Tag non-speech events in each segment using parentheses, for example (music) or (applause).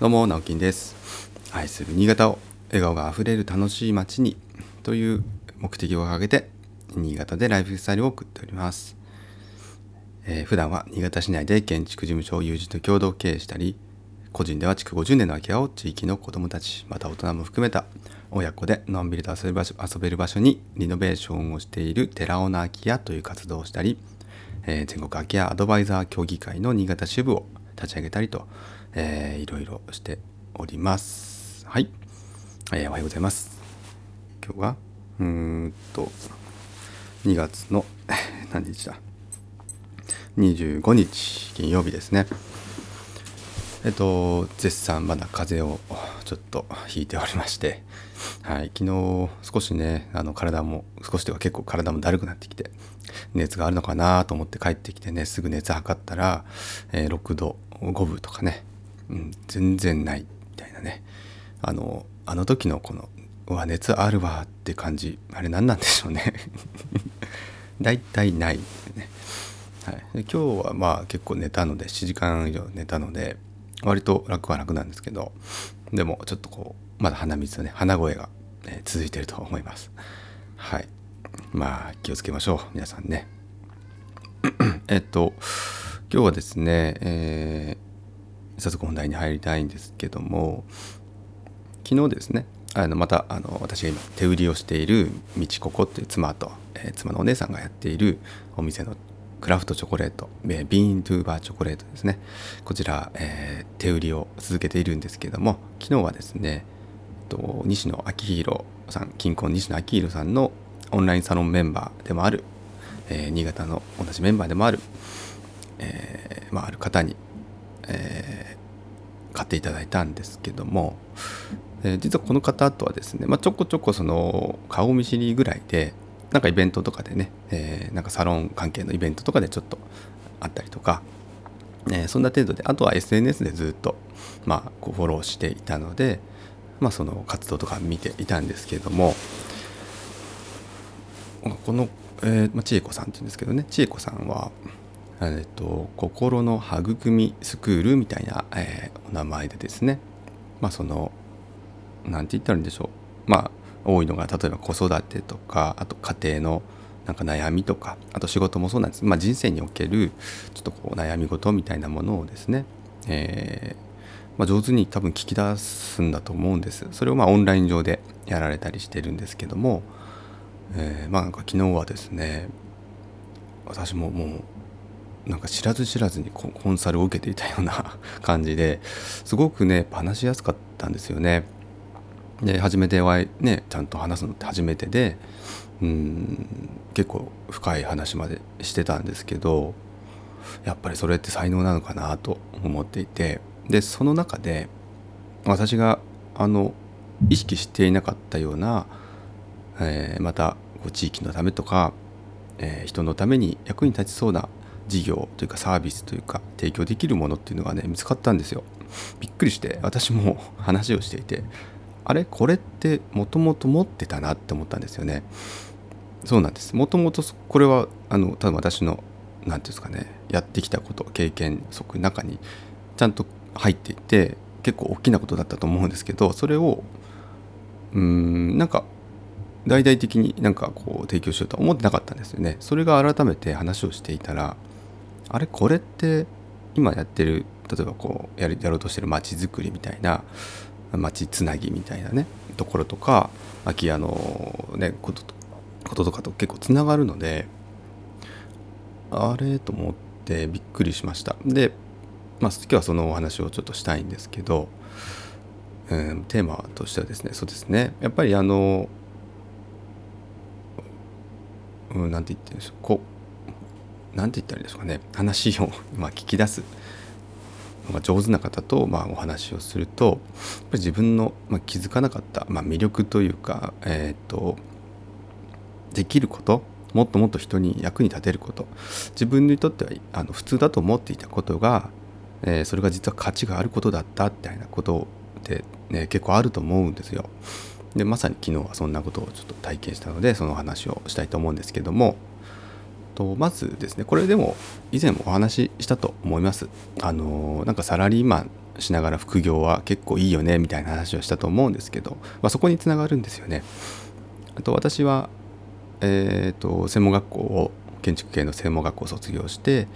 どうも直樹です。愛する新潟を笑顔があふれる楽しい街にという目的を掲げて新潟でライフスタイルを送っております、えー普段は新潟市内で建築事務所を友人と共同経営したり個人では築50年の空き家を地域の子どもたちまた大人も含めた親子でのんびりと遊べる場所遊べる場所にリノベーションをしている寺尾の空き家という活動をしたり、えー全国空き家アドバイザー協議会の新潟支部を立ち上げたりと、えーいろいろしております。はい、えーおはようございます。今日はうーんと2月の (laughs) 何日だ？25日金曜日ですね。えっと絶賛まだ風邪をちょっとひいておりまして、はい、昨日少しねあの体も少しというか結構体もだるくなってきて熱があるのかなと思って帰ってきてねすぐ熱測ったら、えー6度5分とかね、うん、全然ないみたいなね。あのあの時のこのうわ熱あるわって感じあれ何なんでしょうね。(laughs) 大体ないね。はい、で今日はまあ結構寝たので7時間以上寝たので割と楽は楽なんですけどでもちょっとこうまだ鼻水とね鼻声が、え続いてると思います。はい。まあ気をつけましょう皆さんね。(clears throat) えっと今日はですね、えー早速本題に入りたいんですけども昨日ですねあのまたあの私が今手売りをしているみちここっていう妻と、えー妻のお姉さんがやっているお店のクラフトチョコレート、えビーントゥーバーチョコレートですね。こちら、えー手売りを続けているんですけども昨日はですね、えっと、西野昭弘さん金婚西野昭弘さんのオンラインサロンメンバーでもある、えー新潟の同じメンバーでもある、えーまあ、ある方に、えー買っていただいたんですけども、えー実はこの方とはですね、まあ、ちょこちょこその顔見知りぐらいでなんかイベントとかでね、えーなんかサロン関係のイベントとかでちょっとあったりとか、えそんな程度であとは SNS でずっと、まあ、こうフォローしていたので、まあ、その活動とか見ていたんですけどもこの、えーまあ、千恵子さんっていうんですけどね千恵子さんはえっと、心の育みスクールみたいな、えーお名前でですね。まあそのなんて言ったらいいんでしょう。まあ多いのが例えば子育てとかあと家庭のなんか悩みとかあと仕事もそうなんです、まあ、人生におけるちょっとこう悩み事みたいなものをですね、えーまあ、上手に多分聞き出すんだと思うんです。それをまあオンライン上でやられたりしてるんですけども、えーまあなんか昨日はですね私ももうなんか知らず知らずにコンサルを受けていたような (laughs) 感じですごくね話しやすかったんですよね。で初めてお会いねちゃんと話すのって初めてでうん結構深い話までしてたんですけどやっぱりそれって才能なのかなと思っていてでその中で私があの意識していなかったような、えーまたこう地域のためとか、えー人のために役に立ちそうな事業というかサービスというか提供できるものっていうのがね見つかったんですよ。びっくりして私も (laughs) 話をしていてあれ？これってもともと持ってたなって思ったんですよね。そうなんですもともとこれはあの多分私の何ていうんですかねやってきたこと経験則の中にちゃんと入っていて結構大きなことだったと思うんですけどそれをうーんなんか大々的になんかこう提供しようとは思ってなかったんですよね。それが改めて話をしていたらあれ？これって今やってる例えばこうやるやろうとしてる街づくりみたいな街つなぎみたいなねところとか空き家のねこととこととかと結構つながるのであれと思ってびっくりしました。で、まあ、今日はそのお話をちょっとしたいんですけど、うん、テーマとしてはですねそうですね。やっぱりあのうん、なんて言ってるんでしょうこうなんて言ったらいいですかね話をま聞き出すのが上手な方とまあお話をするとやっぱり自分のまあ気づかなかったまあ魅力というかえっ、とできることもっともっと人に役に立てること自分にとってはあの普通だと思っていたことが、えーそれが実は価値があることだったみたいなことって、ね、結構あると思うんですよ。でまさに昨日はそんなことをちょっと体験したのでその話をしたいと思うんですけどもとまずですねこれでも以前もお話ししたと思いますあのなんかサラリーマンしながら副業は結構いいよねみたいな話をしたと思うんですけど、まあ、そこにつながるんですよね。あと私は、えーと、専門学校を建築系の専門学校を卒業して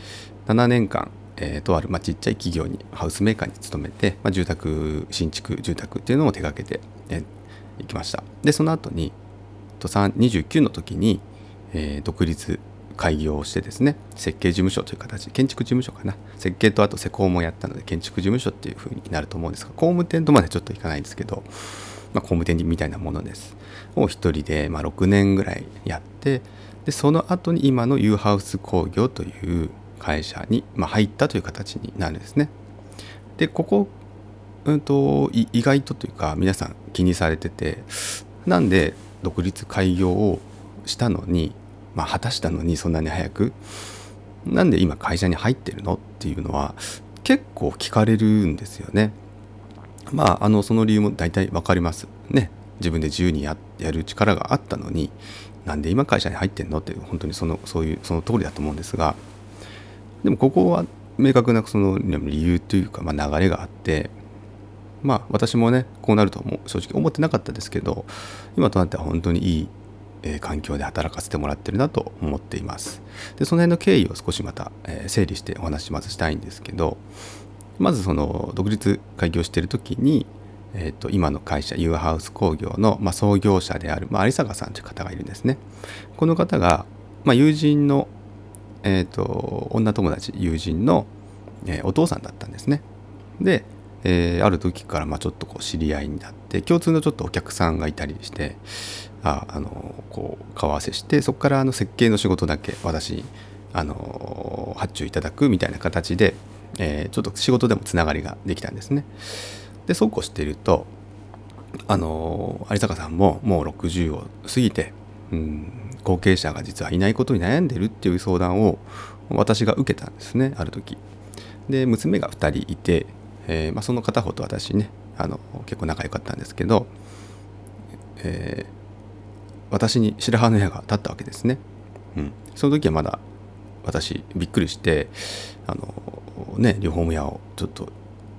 7年間、えー、とある、まあ、ちっちゃい企業にハウスメーカーに勤めて、まあ、住宅新築住宅っていうのを手掛けてい、きましたでその後にと29の時に、えー、独立開業してですね設計事務所という形建築事務所かな。設計とあと施工もやったので建築事務所っていう風になると思うんですが工務店とまでちょっといかないんですけど、まあ、工務店みたいなものです。を一人で、ま、6年ぐらいやってでその後に今の U ハウス工業という会社に、ま、入ったという形になるんですね。でここ、うんと、意外とというか皆さん気にされててなんで独立開業をしたのにまあ、果たしたのにそんなに早く？なんで今会社に入ってるの？っていうのは結構聞かれるんですよね。まああのその理由も大体分かります。ね自分で自由にややる力があったのになんで今会社に入ってんの？って本当にそのそういうその通りだと思うんですがでもここは明確なその理由というか、まあ、流れがあってまあ私もねこうなるとも正直思ってなかったですけど今となっては本当にいいえ環境で働かせてもらってるなと思っています。でその辺の経緯を少しまた、え整理してお話しまずしたいんですけどまずその独立開業してる時に、えー、と今の会社 U ハウス工業の、まあ、創業者である、まあ、有坂さんという方がいるんですね。この方が、まあ、友人の、えーと、女友達友人の、えー、お父さんだったんですね。で、えー、ある時からまあちょっとこう知り合いになって共通のちょっとお客さんがいたりしてああのこう顔合わせしてそこからあの設計の仕事だけ私あの発注いただくみたいな形で、えー、ちょっと仕事でもつながりができたんですね。でそうこうしているとあの有坂さんももう60を過ぎて、うん、後継者が実はいないことに悩んでるっていう相談を私が受けたんですねある時。で娘が2人いて、えーまあ、その片方と私ねあの結構仲良かったんですけど、え私に白羽の矢が立ったわけですね。うん、その時はまだ私びっくりしてあのねリフォーム屋をちょっと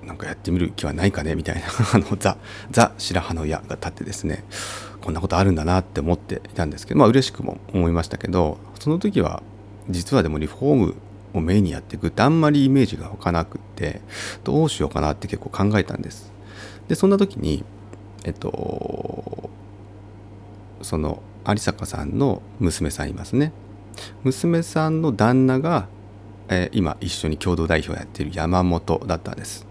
なんかやってみる気はないかねみたいな (laughs) あのザザ白羽の矢が立ってですねこんなことあるんだなって思っていたんですけどまあ嬉しくも思いましたけどその時は実はでもリフォームをメインにやっていくってあんまりイメージが湧かなくってどうしようかなって結構考えたんです。でそんな時にえっとその有坂さんの娘さんいますね。娘さんの旦那が、えー、今一緒に共同代表をやっている山本だったんです。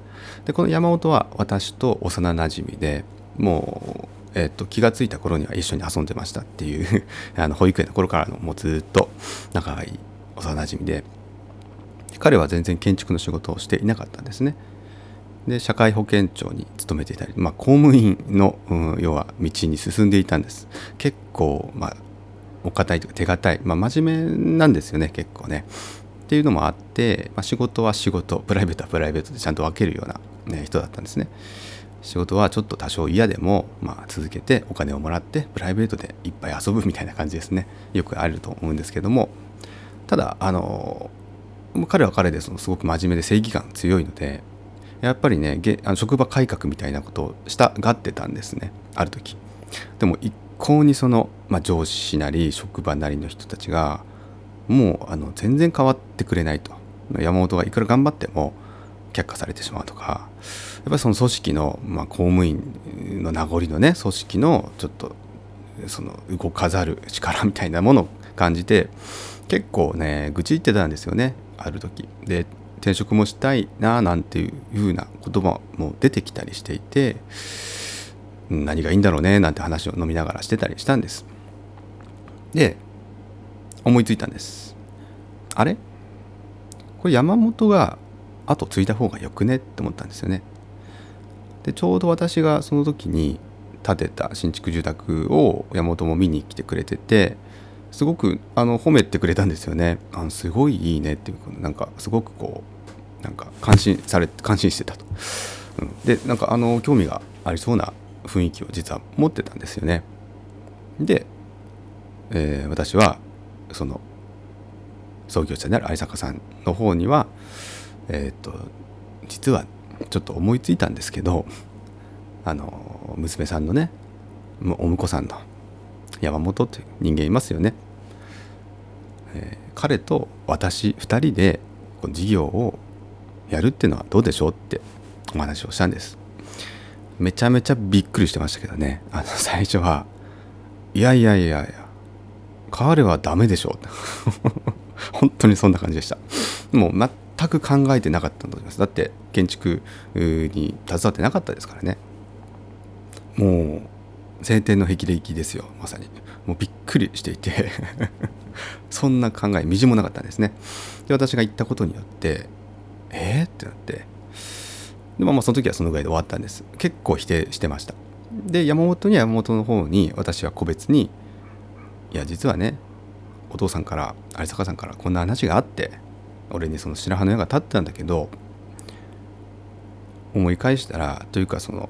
でこの山本は私と幼なじみでもう、えーと、気が付いた頃には一緒に遊んでましたっていう (laughs) あの保育園の頃からのもうずっと仲がいい幼なじみで彼は全然建築の仕事をしていなかったんですね。で社会保険庁に勤めていたり、まあ、公務員の、うん、要は道に進んでいたんです。結構、まあ、お堅いというか手堅い、まあ、真面目なんですよね結構ね。っていうのもあって、まあ、仕事は仕事プライベートはプライベートでちゃんと分けるような、ね、人だったんですね。仕事はちょっと多少嫌でも、まあ、続けてお金をもらってプライベートでいっぱい遊ぶみたいな感じですね。よくあると思うんですけども。ただあの彼は彼でそのすごく真面目で正義感強いのでやっぱりねあの職場改革みたいなことをしたがってたんですね。ある時。でも一向にその、まあ、上司なり職場なりの人たちがもうあの全然変わってくれないと。山本がいくら頑張っても却下されてしまうとか。やっぱりその組織の、まあ、公務員の名残のね組織のちょっとその動かざる力みたいなものを感じて結構ね愚痴ってたんですよね。ある時。で転職もしたいななんていうふうな言葉も出てきたりしていて何がいいんだろうねなんて話を飲みながらしてたりしたんです。で思いついたんです。あれ？これ山本が後継いだ方がよくね？って思ったんですよね。でちょうど私がその時に建てた新築住宅を山本も見に来てくれててすごくあの褒めてくれたんですよね。あのすごいいいねっていうなんかすごくこうなんか感心され感心してたと、うん、でなんかあの興味がありそうな雰囲気を実は持ってたんですよね。で、えー、私はその創業者である相坂さんの方にはえっ、と実はちょっと思いついたんですけどあの娘さんのねお婿さんの山本という人間いますよね。えー、彼と私2人で事業をやるっていうのはどうでしょうってお話をしたんです。めちゃめちゃびっくりしてましたけどね。あの (laughs) 最初はいやいやいやいや彼はダメでしょう (laughs) 本当にそんな感じでした。もう全く考えてなかったと思います。だって建築に携わってなかったですからね。もう晴天の霹靂ですよまさに。もうびっくりしていて。(laughs) そんな考えみじもなかったんですね。で私が言ったことによってえー、ってなって。でもまあその時はそのぐらいで終わったんです。結構否定してました。で山本には山本の方に私は個別にいや実はねお父さんから有坂さんからこんな話があって俺にその白羽の矢が立ってたんだけど思い返したらというかその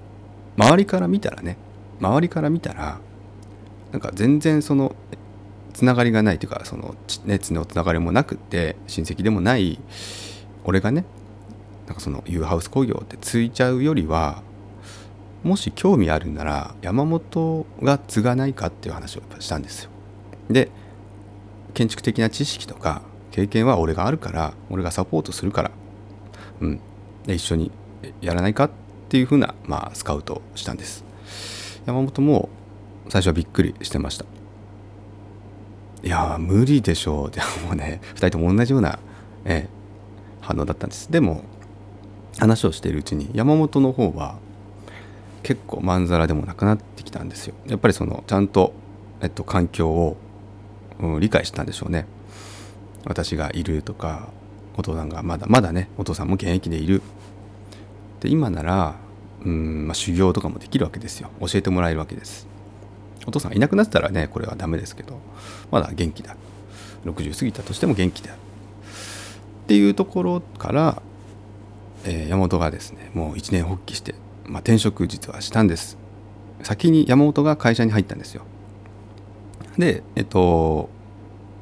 周りから見たらね周りから見たらなんか全然そのつながりがないというかその熱のつながりもなくって親戚でもない俺がねなんかその U ハウス工業ってついちゃうよりはもし興味あるなら山本が継がないかっていう話をしたんですよ。で建築的な知識とか経験は俺があるから俺がサポートするから、うん、で一緒にやらないかっていうふうな、まあ、スカウトをしたんです山本も最初はびっくりしてました。いや無理でしょうでもうね2人とも同じような、ええ、反応だったんです。でも話をしているうちに山本の方は結構まんざらでもなくなってきたんですよ。やっぱりそのちゃんと、えっと、環境を、うん、理解したんでしょうね。私がいるとかお父さんがまだまだねお父さんも現役でいる。で今ならうん、まあ、修行とかもできるわけですよ。教えてもらえるわけです。お父さんいなくなったらねこれはダメですけどまだ元気だ。60過ぎたとしても元気である。っていうところからえー、山本がですねもう一年発起して、まあ、転職実はしたんです。先に山本が会社に入ったんですよ。でえっと、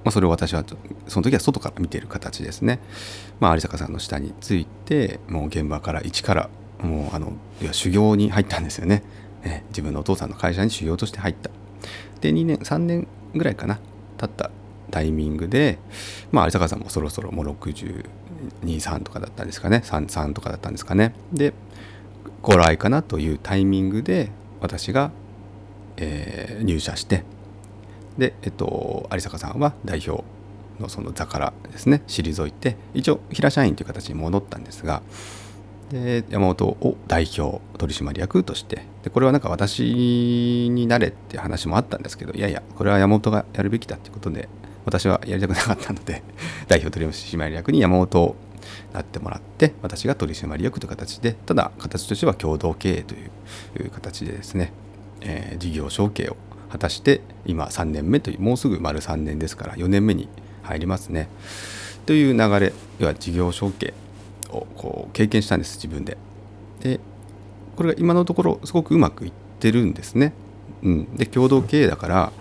まあ、それを私はその時は外から見ている形ですね、まあ、有坂さんの下についてもう現場から一からもうあのいや修行に入ったんですよね、え、自分のお父さんの会社に修行として入った。で2年3年ぐらいかな経ったタイミングで、まあ、有坂さんもそろそろもう623とかだったんですかね。33とかだったんですかね。でご来かなというタイミングで私が、えー、入社して。で、えっと、有坂さんは代表のその座からですね退いて一応平社員という形に戻ったんですがで山本を代表取締役としてでこれはなんか私になれって話もあったんですけどいやいやこれは山本がやるべきだってことで私はやりたくなかったので (laughs) 代表取締役に山本をなってもらって私が取締役という形でただ形としては共同経営という形でですね、えー、事業承継を果たして今3年目というもうすぐ丸3年ですから4年目に入りますね。という流れ要は事業承継をこう経験したんです自分で。でこれが今のところすごくうまくいってるんですね、うん、で共同経営だから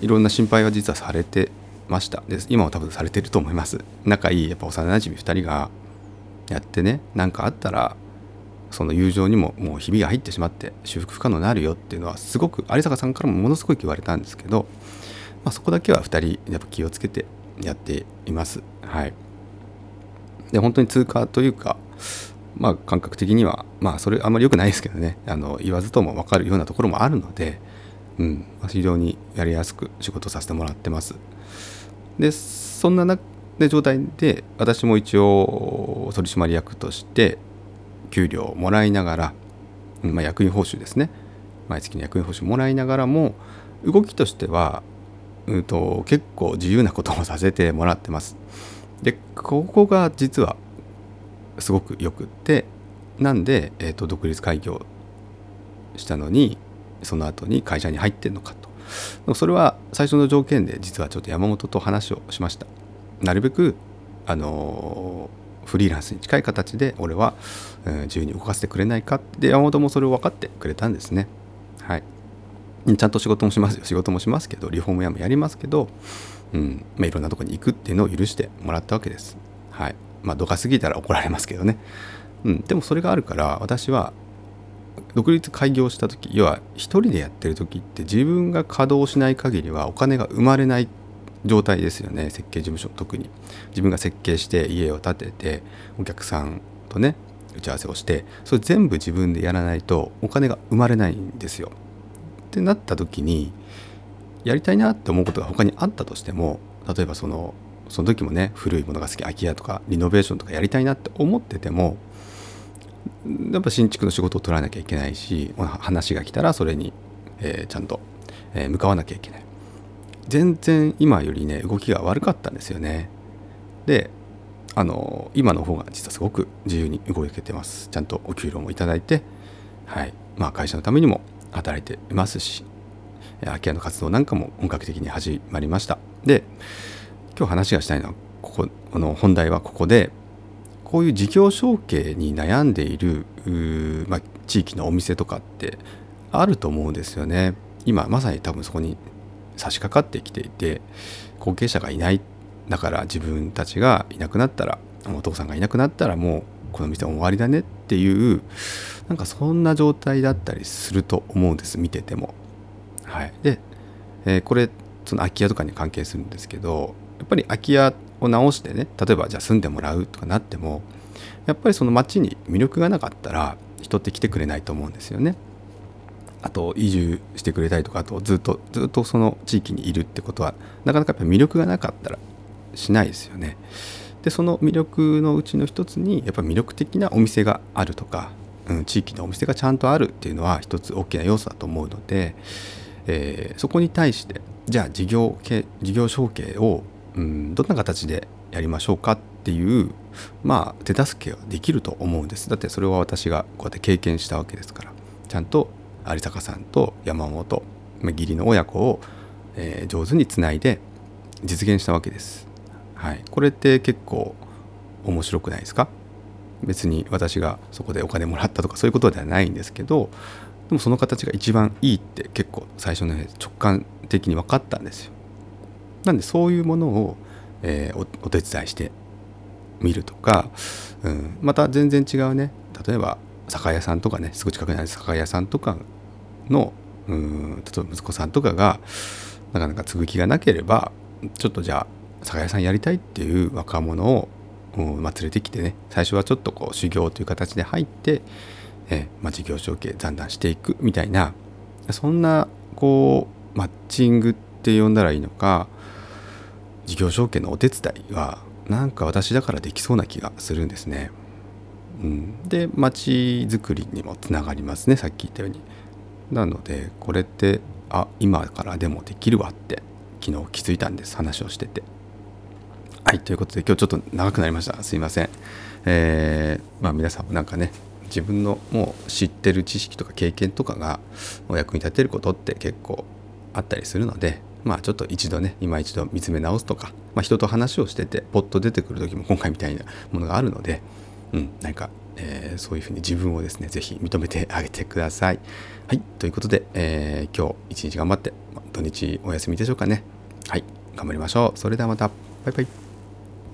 いろんな心配は実はされてました。で今は多分されてると思います。仲いいやっぱ幼なじみ2人がやってね何かあったらその友情にももうひびが入ってしまって修復不可能になるよっていうのはすごく有坂さんからもものすごい言われたんですけど、まあ、そこだけは2人やっぱ気をつけてやっています。はい。で本当に通過というかまあ感覚的にはまあそれあんまり良くないですけどね。あの言わずとも分かるようなところもあるので、うん。非常にやりやすく仕事させてもらってます。でそんななで状態で私も一応取締役として給料をもらいながら、まあ、役員報酬ですね。毎月の役員報酬もらいながらも動きとしては、うんと、結構自由なことをさせてもらってます。でここが実はすごくよくってなんで、えーと、独立開業したのにその後に会社に入ってんのかと。それは最初の条件で実はちょっと山本と話をしました。なるべくあのフリーランスに近い形で俺は、うん、自由に動かせてくれないか。で山本もそれを分かってくれたんですね。はい。ちゃんと仕事もしますよ。仕事もしますけどリフォーム屋もやりますけど、うん。まあ、いろんなとこに行くっていうのを許してもらったわけです。はい。まあどかすぎたら怒られますけどね。うん、でもそれがあるから私は独立開業した時要は一人でやってる時って自分が稼働しない限りはお金が生まれない状態ですよね。設計事務所特に。自分が設計して家を建ててお客さんとね打ち合わせをしてそれ全部自分でやらないとお金が生まれないんですよ。ってなった時にやりたいなって思うことが他にあったとしても例えばそのその時もね古いものが好き空き家とかリノベーションとかやりたいなって思っててもやっぱ新築の仕事を取らなきゃいけないし話が来たらそれに、えー、ちゃんと、えー、向かわなきゃいけない。全然今よりね動きが悪かったんですよね。であの今の方が実はすごく自由に動けてます。ちゃんとお給料もいただいてはい。まあ会社のためにも働いていますし空き家の活動なんかも本格的に始まりましたで今日話がしたいのはここあの本題はここでこういう事業承継に悩んでいる、まあ、地域のお店とかってあると思うんですよね。今まさに多分そこに差し掛かってきていて後継者がいないだから自分たちがいなくなったらお父さんがいなくなったらもうこの店終わりだねっていうなんかそんな状態だったりすると思うんです見てても。はい、で、えー、これその空き家とかに関係するんですけどやっぱり空き家を直してね例えばじゃあ住んでもらうとかなってもやっぱりその町に魅力がなかったら人って来てくれないと思うんですよね。あと移住してくれたりとかあとずっとずっとその地域にいるってことはなかなかやっぱ魅力がなかったらしないですよね。でその魅力のうちの一つにやっぱ魅力的なお店があるとか、うん、地域のお店がちゃんとあるっていうのは一つ大きな要素だと思うので、えー、そこに対してじゃあ事業系事業承継をうんどんな形でやりましょうかっていうまあ手助けはできると思うんです。だってそれは私がこうやって経験したわけですから。ちゃんと有坂さんと山本義理の親子を、えー、上手につないで実現したわけです。はい、これって結構面白くないですか？別に私がそこでお金もらったとかそういうことではないんですけどでもその形が一番いいって結構最初の直感的に分かったんですよ。なんでそういうものを、えー、お手伝いしてみるとか、うん、また全然違うね例えば酒屋さんとかねすぐ近くにある酒屋さんとかのうん例えば息子さんとかがなかなか継ぐ気がなければちょっとじゃあ酒屋さんやりたいっていう若者を、うんまあ、連れてきてね最初はちょっとこう修行という形で入って、えまあ、事業承継だんだんしていくみたいなそんなこうマッチングって呼んだらいいのか事業承継のお手伝いはなんか私だからできそうな気がするんですね。うん、で町づくりにもつながりますねさっき言ったように。なのでこれってあ今からでもできるわって昨日気づいたんです話をしてて。はいということで今日ちょっと長くなりましたすいません。えー、まあ皆さんもなんかね自分のもう知ってる知識とか経験とかがお役に立てることって結構あったりするのでまあちょっと一度ね今一度見つめ直すとか、まあ、人と話をしててポッと出てくる時も今回みたいなものがあるので、うん、何か、えー、そういうふうに自分をですね是非認めてあげてください。はいということで、えー、今日一日頑張って土日お休みでしょうかね。はい頑張りましょう。それではまたバイバイ。